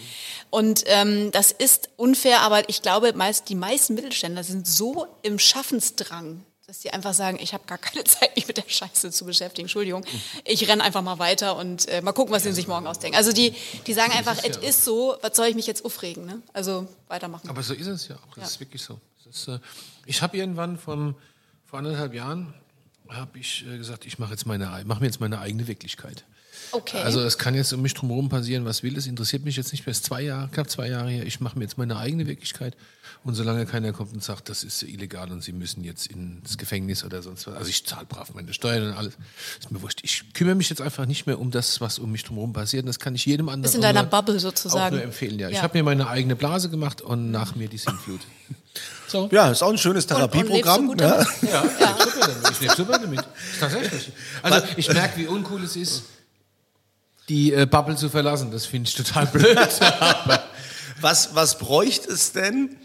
Und ähm, das ist unfair, aber ich glaube, meist, die meisten Mittelständler sind so im Schaffensdrang, dass die einfach sagen, ich habe gar keine Zeit, mich mit der Scheiße zu beschäftigen. Entschuldigung, ich renne einfach mal weiter und äh, mal gucken, was sie sich morgen ausdenken. Also die, die sagen einfach, es ist so, was soll ich mich jetzt aufregen? Ne? Also weitermachen. Aber so ist es ja auch. Das Ja. ist wirklich so. Ist, äh, ich habe irgendwann vom, vor anderthalb Jahren habe ich äh, gesagt, ich mache jetzt meine, mache mir jetzt meine eigene Wirklichkeit. Okay. Also es kann jetzt um mich drumherum passieren, was will. Es interessiert mich jetzt nicht mehr. Es ist zwei Jahre, knapp zwei Jahre her. Ich mache mir jetzt meine eigene Wirklichkeit. Und solange keiner kommt und sagt, das ist illegal und Sie müssen jetzt ins Gefängnis oder sonst was. Also ich zahle brav meine Steuern und alles. Ist mir wurscht. Ich kümmere mich jetzt einfach nicht mehr um das, was um mich drumherum passiert. Und das kann ich jedem anderen Bist in auch deiner nur- Bubble auch sozusagen. nur empfehlen. Ja, ich Ja. habe mir meine eigene Blase gemacht und nach mir die Sintflut. So. Ja, ist auch ein schönes und, und Therapieprogramm. gut ja. Ja, ich lebe super damit. Ich lebe super damit. Tatsächlich. Also ich merke, wie uncool es ist, die äh, Bubble zu verlassen. Das finde ich total blöd. Was, was bräuchte es denn?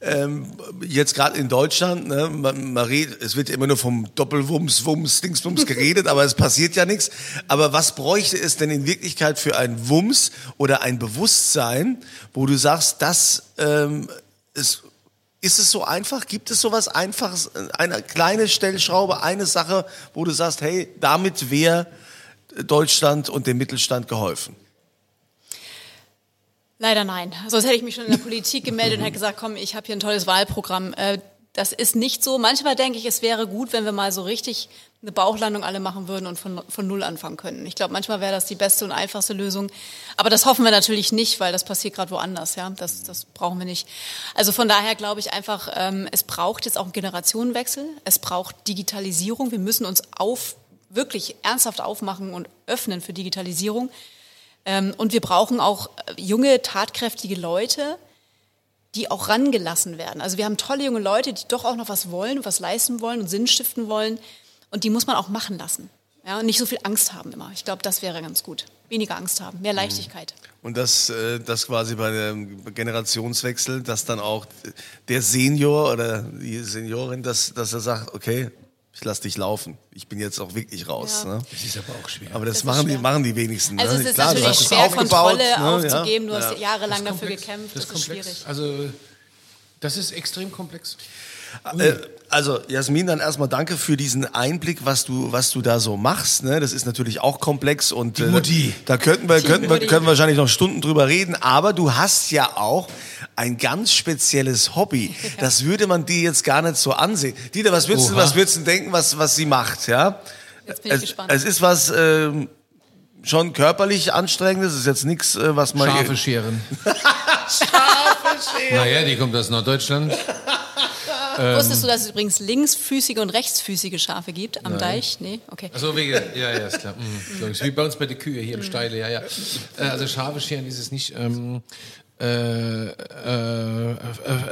Ähm, jetzt gerade in Deutschland, ne, man, man redet, es wird immer nur vom Doppelwumms, Wumms, Dingsbums geredet, aber es passiert ja nichts. Aber was bräuchte es denn in Wirklichkeit für ein Wumms oder ein Bewusstsein, wo du sagst, das ähm, ist, ist es so einfach? Gibt es sowas Einfaches, eine kleine Stellschraube, eine Sache, wo du sagst, hey, damit wäre Deutschland und dem Mittelstand geholfen? Leider nein. Sonst hätte ich mich schon in der Politik gemeldet und hätte gesagt, komm, ich habe hier ein tolles Wahlprogramm. Äh, Das ist nicht so. Manchmal denke ich, es wäre gut, wenn wir mal so richtig eine Bauchlandung alle machen würden und von, von Null anfangen könnten. Ich glaube, manchmal wäre das die beste und einfachste Lösung. Aber das hoffen wir natürlich nicht, weil das passiert gerade woanders. Ja, das, das brauchen wir nicht. Also von daher glaube ich einfach, ähm, es braucht jetzt auch einen Generationenwechsel. Es braucht Digitalisierung. Wir müssen uns auf, wirklich ernsthaft aufmachen und öffnen für Digitalisierung. Ähm, und wir brauchen auch äh, junge, tatkräftige Leute, die auch rangelassen werden. Also wir haben tolle junge Leute, die doch auch noch was wollen, was leisten wollen und Sinn stiften wollen. Und die muss man auch machen lassen. Ja, und nicht so viel Angst haben immer. Ich glaube, das wäre ganz gut. Weniger Angst haben, mehr Leichtigkeit. Und das, äh, das quasi bei dem Generationswechsel, dass dann auch der Senior oder die Seniorin, dass, dass er sagt, okay, ich lass dich laufen. Ich bin jetzt auch wirklich raus. Ja. Ne? Das ist aber auch schwer. Aber das, Das machen, die, machen die wenigsten. Also ne? es ist Klar, du natürlich hast es schwer, aufgebaut, Kontrolle ne? aufzugeben. Ja. Du hast jahrelang Das ist dafür gekämpft. Das Das, ist ist komplex. schwierig. Also das ist extrem komplex. Äh, also Jasmin, dann erstmal danke für diesen Einblick, was du, was du da so machst. Ne? Das ist natürlich auch komplex und äh, Mutti. da könnten wir, könnten wir können wir wahrscheinlich noch Stunden drüber reden. Aber du hast ja auch ein ganz spezielles Hobby. Das würde man dir jetzt gar nicht so ansehen. Dieter, was würdest du, was würdest du denken, was, was sie macht? Ja? Jetzt bin ich es, gespannt. es ist was ähm, schon körperlich anstrengendes. Es ist jetzt nichts, äh, was man Schafe scheren. Naja, die kommt aus Norddeutschland. Ähm. Wusstest du, dass es übrigens linksfüßige und rechtsfüßige Schafe gibt am Deich? Nee? Okay. Also wegen, ja, ja, ist klar. Mhm. Wie bei uns bei den Kühe hier im Steile, ja, ja. Äh, Also Schafe scheren ist es nicht. Ähm, äh, äh, äh,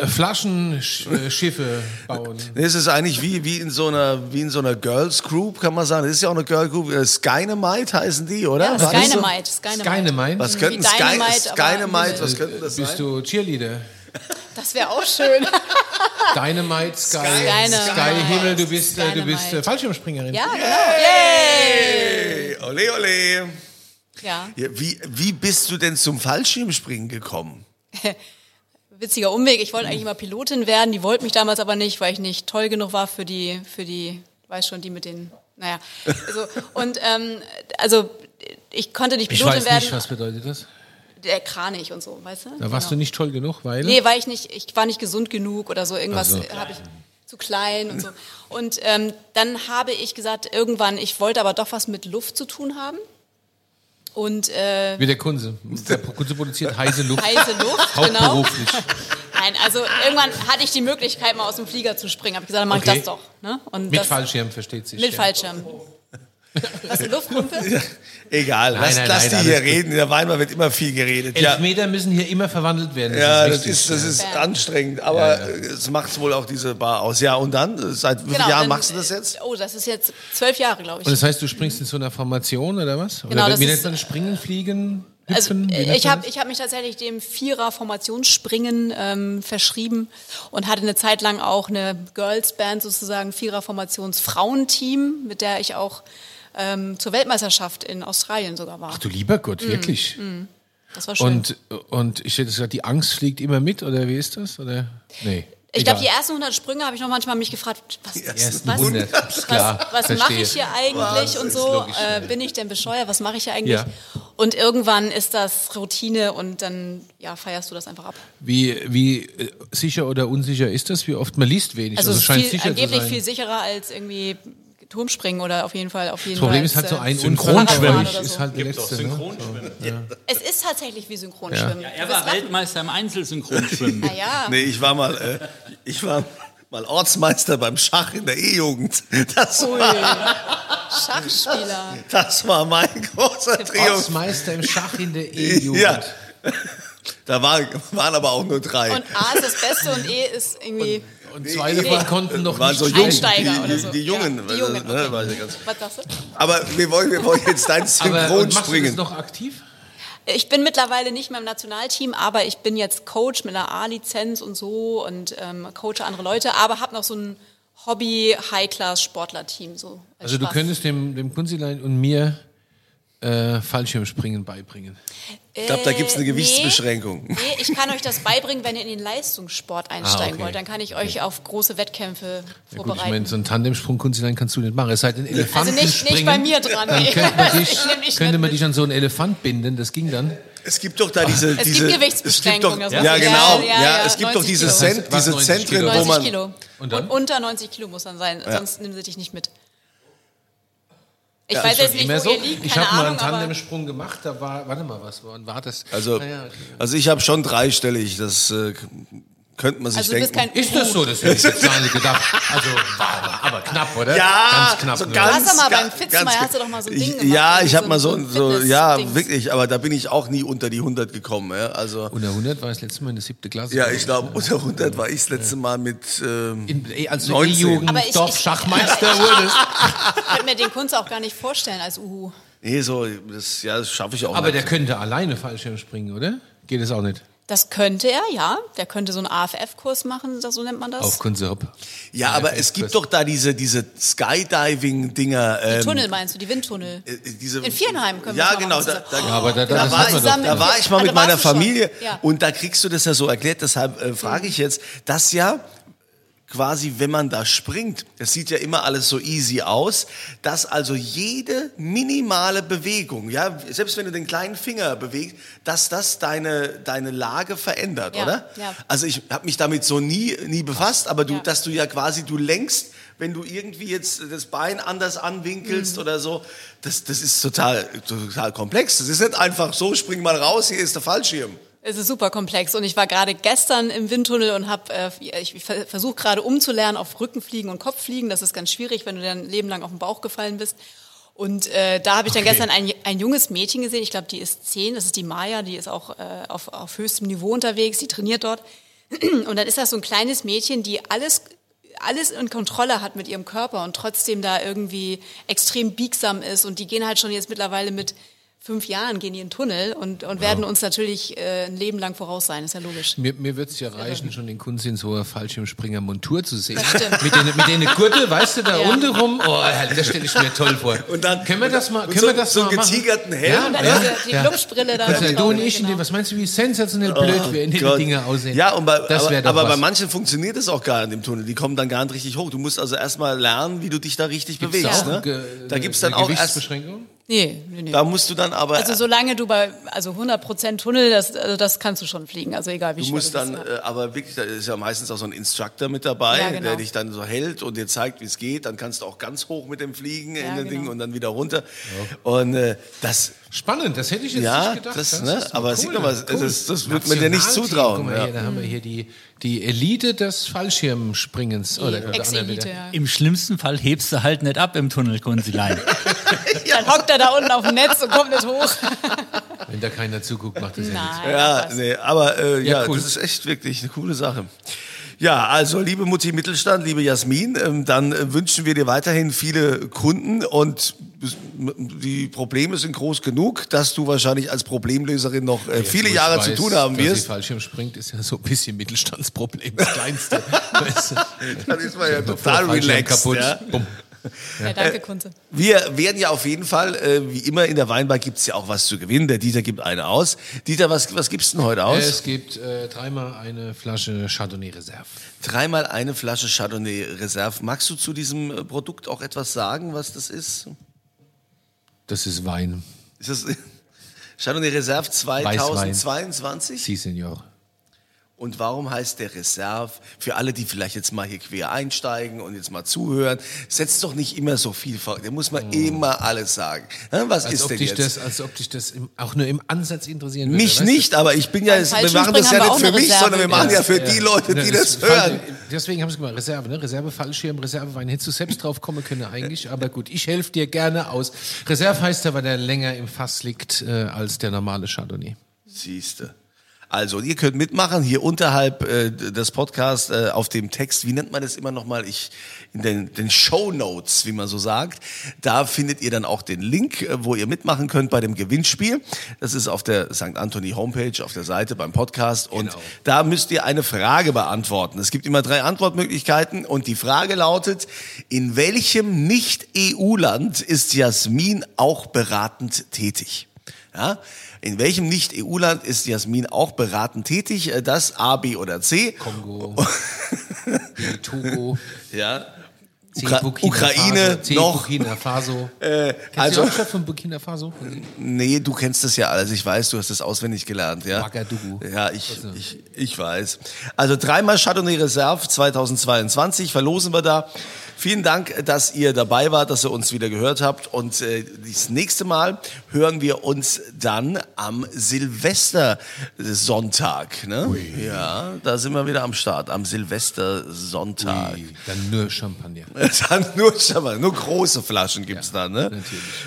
äh, Flaschenschiffe bauen. Nee, Es ist eigentlich wie, wie in so einer, wie in so einer Girls Group, kann man sagen. Das ist ja auch eine Girl Group. Äh, Skynamite heißen die, oder? Ja, das so? Skynamite. Skynamite. Skynamite. Was könnten Skynamite, im was könnten das Bist sein? du Cheerleader? Das wäre auch schön. Dynamite, Sky, Skynamite. Sky Himmel, du bist, äh, du bist äh. Fallschirmspringerin. Ja, genau. Yay! Hey, ole, ole. Ja, Ja, wie, wie bist du denn zum Fallschirmspringen gekommen? witziger Umweg. Ich wollte eigentlich mal Pilotin werden. Die wollten mich damals aber nicht, weil ich nicht toll genug war für die, für die, weiß schon, die mit den, naja. Also, und ähm, also ich konnte nicht Ich Pilotin weiß werden. nicht, was bedeutet das. Der Kranich und so, weißt du? Da warst du Genau. nicht toll genug, weil... Nee, weil ich nicht, ich war nicht gesund genug oder so, irgendwas Ach so. habe ich zu klein und so. Und ähm, dann habe ich gesagt, irgendwann, ich wollte aber doch was mit Luft zu tun haben. Und äh, Wie der Kunze. Der Kunze produziert heiße Luft. heiße Luft, genau. Hauptberuflich. Nein, also irgendwann hatte ich die Möglichkeit, mal aus dem Flieger zu springen. Habe ich gesagt, dann mach Okay. ich das doch. Ne? Und Mit das, Fallschirm, versteht sich. Mit ja. Fallschirm. Was, eine Luftpumpe? Egal, Nein, lass, nein, lass nein, die hier gut. reden. In der Weinbar wird immer viel geredet. Ja, Elfmeter müssen hier immer verwandelt werden. Das ja ist das ist, das ist Ja. anstrengend, aber äh, es macht wohl auch diese Bar aus. Ja, und dann? Seit wie vielen Jahren Genau, dann- machst du das jetzt? Oh, das ist jetzt zwölf Jahre, glaube ich. Und das heißt, du springst in so einer Formation oder was? Genau, oder das wie ist- nennt man? Springen, Fliegen? Also nennt ich habe ich hab mich tatsächlich dem Vierer-Formationsspringen ähm, verschrieben und hatte eine Zeit lang auch eine Girls-Band, sozusagen Vierer-Formations-Frauenteam, mit der ich auch ähm, zur Weltmeisterschaft in Australien sogar war. Ach du lieber Gott, wirklich. Das war schön. Und, und ich hätte gesagt, die Angst fliegt immer mit, oder wie ist das? Oder? Nee. ich glaube, die ersten 100 Sprünge habe ich noch manchmal mich gefragt, was, was, 100, was, was mache ich hier eigentlich und ist so? äh, bin ich denn bescheuert? Was mache ich hier eigentlich? Ja. Und irgendwann ist das Routine und dann ja, feierst du das einfach ab. Wie, wie äh, sicher oder unsicher ist das? Wie oft? Man liest wenig. Also, Also, es scheint viel, sicher angeblich viel sicherer als irgendwie Turmspringen oder auf jeden Fall auf jeden das Problem Fall ist halt so äh, ein Synchronschwimmen Unfall, oder ist so. halt der Gibt doch letzte. Ne? Synchronschwimmen. Es ist tatsächlich wie Synchronschwimmen. Er Du war Weltmeister im Einzelsynchronschwimmen. Na ja. Nee, ich war mal, äh, ich war mal Ortsmeister beim Schach in der E-Jugend. Das, Ui. war, Schachspieler. das war mein großer Triumph. Ortsmeister im Schach in der E-Jugend. Ja. Da war, waren aber auch nur drei. Und A ist das Beste und E ist irgendwie Und zwei davon konnten noch waren nicht so jung, Einsteiger die, oder die, so. die Jungen. Ja, die Jungen, ne, okay. Was sagst du? Aber wir wollen, wir wollen jetzt dein und du das Synchronspringen. noch aktiv? Ich bin mittlerweile nicht mehr im Nationalteam, aber ich bin jetzt Coach mit einer A-Lizenz und so und ähm, coache andere Leute, aber habe noch so ein Hobby-High-Class-Sportler-Team. So als Also du Spaß. könntest dem, dem Kunzilein und mir äh, Fallschirmspringen beibringen. Ich glaube, da gibt es eine Äh, Gewichtsbeschränkung. Nee, nee, ich kann euch das beibringen, wenn ihr in den Leistungssport einsteigen Ah, okay. wollt. Dann kann ich euch auf große Wettkämpfe Ja, gut, ich vorbereiten. meine, so einen Tandemsprung Kunzilein kannst du nicht machen. Es sei denn, also Elefanten nicht, nicht bei mir dran. Dann nee. könnte man dich, könnte man dich an so einen Elefant binden, das ging dann. Es gibt doch da diese. Es diese, gibt Gewichtsbeschränkungen, Es das gibt doch, ja, genau. ja, Ja, ja, es gibt doch 90 diese, Was, diese 90 Zentren, Kilo? wo 90 man. Kilo. Und Und, unter 90 Kilo muss dann sein, sonst nehmen sie dich nicht mit. Ich Ja, weiß ist jetzt nicht, wo Immer so. ihr liegt, Ich habe mal einen Tandemsprung gemacht, da war, warte mal, was war, war das? Also, Naja, okay. also ich habe schon dreistellig. Das äh, könnte man sich also du bist denken. kein Ist das so? Das hätte ich jetzt gar nicht gedacht. Also, aber, aber knapp, oder? Ja, ganz knapp. so ne? ganz, Du hast doch mal beim Fitzmeier, hast du doch mal so ein Ding Ich- gemacht, Ja, irgendwie ich so habe ein- mal so, so so ja, wirklich, aber da bin ich auch nie unter die 100 gekommen. Ja, also, Unter 100 war das letzte Mal in der siebten Klasse. ja, ich glaube, unter 100 war ich das letzte Mal mit. Ähm, In, eh, als du 19. E-Jugend Aber ich- Dorfschachmeister wurdest. Ich könnte mir den Kunst auch gar nicht vorstellen als Uhu. nee, so, das, ja, das schaffe ich auch Aber der nicht. könnte alleine Fallschirm springen, oder? Geht das auch nicht? Das könnte er, ja. Der könnte so einen AFF-Kurs machen, so nennt man das. Auf Kunze Ja, aber es gibt doch da diese, diese Skydiving-Dinger. Ähm, Tunnel meinst du, die Windtunnel? äh, diese, In Vierenheim können wir Ja, das mal genau. machen Da, da, Ja, aber da, Da das war, ich, da war ich mal Also mit meiner? Familie Ja. und da kriegst du das ja so erklärt, deshalb äh, frage ich jetzt, dass ja quasi, wenn man da springt, das sieht ja immer alles so easy aus, dass also jede minimale Bewegung, ja, selbst wenn du den kleinen Finger bewegst, dass das deine, deine Lage verändert, Ja, oder? ja. Also ich habe mich damit so nie, nie befasst, aber du, Ja. dass du ja quasi, du lenkst, wenn du irgendwie jetzt das Bein anders anwinkelst Mhm. oder so, das, das ist total, total komplex. Das ist nicht einfach so, spring mal raus, hier ist der Fallschirm. Es ist super komplex und ich war gerade gestern im Windtunnel und habe, äh, ich ver- versuche gerade umzulernen auf Rückenfliegen und Kopffliegen. Das ist ganz schwierig, wenn du dein Leben lang auf den Bauch gefallen bist. Und äh, da habe ich dann Okay. gestern ein, ein junges Mädchen gesehen. Ich glaube, die ist zehn. Das ist die Maya. Die ist auch äh, auf, auf höchstem Niveau unterwegs. Die trainiert dort. Und dann ist das so ein kleines Mädchen, die alles alles in Kontrolle hat mit ihrem Körper und trotzdem da irgendwie extrem biegsam ist. Und die gehen halt schon jetzt mittlerweile mit fünf Jahren gehen die in den Tunnel und, und werden uns natürlich äh, ein Leben lang voraus sein, ist ja logisch. Mir, mir wird es ja reichen, schon den Kunst in so einer Fallschirmspringer-Montur zu sehen. Das. Mit den, mit den Gürtel, weißt du, da Ja. unten rum. Oh, das stelle ich mir toll vor. Und dann- können wir das mal, können so- wir das so mal einen getigerten Helm. Ja, Und dann ja, die ja. Glubsbrille da. Also, du und ich, in genau. dem, was meinst du, wie sensationell blöd wir in den Oh Gott. Dinge aussehen? Ja, und bei, das aber, aber bei manchen funktioniert es auch gar nicht im Tunnel. Die kommen dann gar nicht richtig hoch. Du musst also erstmal lernen, wie du dich da richtig Gibt's bewegst. Ne? Da eine- gibt's dann auch erst, Gewichtsbeschränkung? Nee, nee, nee. da musst du dann aber, Also solange du bei, also 100% Tunnel, das, also das kannst du schon fliegen, also egal wie du schwer musst du dann, bist, äh, aber wirklich, da ist ja meistens auch so ein Instructor mit dabei, Ja, genau. der dich dann so hält und dir zeigt, wie es geht. Dann kannst du auch ganz hoch mit dem Fliegen in Ja, den genau. Ding und dann wieder runter. Und äh, das, Spannend, das hätte ich jetzt Ja, nicht gedacht. das, ne, ist mal aber sieht man mal, das- das wird man dir nicht zutrauen, Guck mal ja. hier, da haben wir hier die, die Elite des Fallschirmspringens. Oder, oder andere ja. Im schlimmsten Fall hebst du halt nicht ab im Tunnel, Kunzilein. Dann hockt er da unten auf dem Netz und kommt nicht hoch. Wenn da keiner zuguckt, macht das ja nichts. Nein. ja, nee, aber äh, ja, Ja, cool. das ist echt wirklich eine coole Sache. Ja, also liebe Mutti Mittelstand, liebe Jasmin, ähm, dann äh, wünschen wir dir weiterhin viele Kunden und die Probleme sind groß genug, dass du wahrscheinlich als Problemlöserin noch äh, viele wo ich Jahre weiß, zu tun haben dass die wirst. Fallschirm springt, ist ja so ein bisschen Mittelstandsproblem, das kleinste. Weißt du? Dann ist man ja total relaxed. kaputt. Ja. Ja, danke, Kunze. Wir werden ja auf jeden Fall, äh, wie immer in der Weinbar gibt's ja auch was zu gewinnen. Der Dieter gibt eine aus. Dieter, was, was gibst du denn heute aus? Es gibt äh, dreimal eine Flasche Chardonnay Reserve. Dreimal eine Flasche Chardonnay Reserve. Magst du zu diesem äh, Produkt auch etwas sagen, was das ist? Das ist Wein. Ist das Chardonnay Reserve Weißwein. 2022? Si, Senor. Und warum heißt der Reserve? Für alle, die vielleicht jetzt mal hier quer einsteigen und jetzt mal zuhören, setzt doch nicht immer so viel vor. Da muss man immer alles sagen. Was Als ist ob, denn dich jetzt? das, als ob dich das im, auch nur im Ansatz interessieren würde. Mich weißt du? nicht, aber ich bin ja, Beim wir machen das ja nicht auch für mich, Reserve. sondern wir machen ja für die Leute, Ne, die das das hören. Deswegen haben sie gemacht, Reserve, ne? Reserve Fallschirm, Reservewein. Hättest du selbst drauf kommen können eigentlich, aber gut, ich helfe dir gerne aus. Reserve heißt ja, weil der länger im Fass liegt äh, als der normale Chardonnay. Siehste. Also, ihr könnt mitmachen hier unterhalb äh, des Podcasts äh, auf dem Text. Wie nennt man das immer nochmal? Ich in den, den Show Notes, wie man so sagt. Da findet ihr dann auch den Link, äh, wo ihr mitmachen könnt bei dem Gewinnspiel. Das ist auf der St. Anthony Homepage, auf der Seite beim Podcast. Und Genau. da müsst ihr eine Frage beantworten. Es gibt immer drei Antwortmöglichkeiten und die Frage lautet: In welchem Nicht-EU-Land ist Jasmin auch beratend tätig? Ja? In welchem Nicht-EU-Land ist Jasmin auch beratend tätig? Äh, Das A, B oder C? Kongo, Togo, Ja. Ukra Burkina Ukraine Faso, noch. Burkina Faso. Äh, Kennst also, du die Hauptstadt von Burkina Faso? nee, du kennst das ja alles. Ich weiß, du hast das auswendig gelernt. Ja, Ouagadougou. ja ich, ich, ich weiß. Also dreimal Chardonnay Reserve 2022 verlosen wir da. Vielen Dank, dass ihr dabei wart, dass ihr uns wieder gehört habt. Und äh, das nächste Mal hören wir uns dann am Silvestersonntag. Ne? Ja, da sind wir wieder am Start, am Silvestersonntag. Dann nur Champagner. Dann nur, aber nur große Flaschen gibt's da, ne?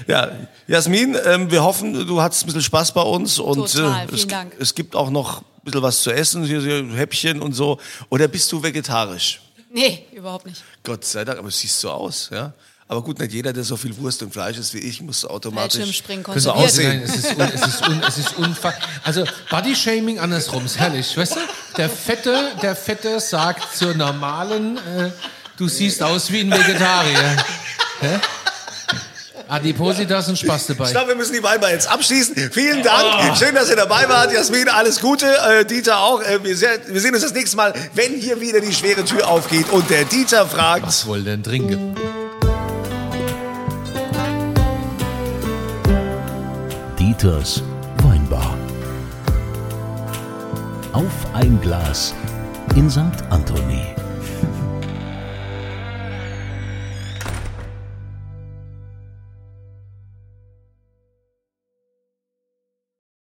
Ja, Jasmin, ähm, wir hoffen, du hattest ein bisschen Spaß bei uns und Total, äh, vielen es, Dank. es gibt auch noch ein bisschen was zu essen, hier, hier Häppchen und so. Oder bist du vegetarisch? Nee, überhaupt nicht. Gott sei Dank, aber du siehst so aus, ja? Aber gut, nicht jeder, der so viel Wurst und Fleisch ist wie ich, muss automatisch so aussehen. Nein, es ist, un, es ist, un, es ist unfassbar. Also Bodyshaming andersrum ist herrlich, weißt du? Der Fette, der Fette sagt zur normalen, äh, du siehst aus wie ein Vegetarier. Hä? Adipositas und Spaß dabei. Ich glaube, wir müssen die Weinbar jetzt abschließen. Vielen Dank. Schön, dass ihr dabei wart. Jasmin, alles Gute. Äh, Dieter auch. Äh, wir, se- wir sehen uns das nächste Mal, wenn hier wieder die schwere Tür aufgeht und der Dieter fragt. Was wohl denn trinken? Dieters Weinbar. Auf ein Glas in St. Anthony.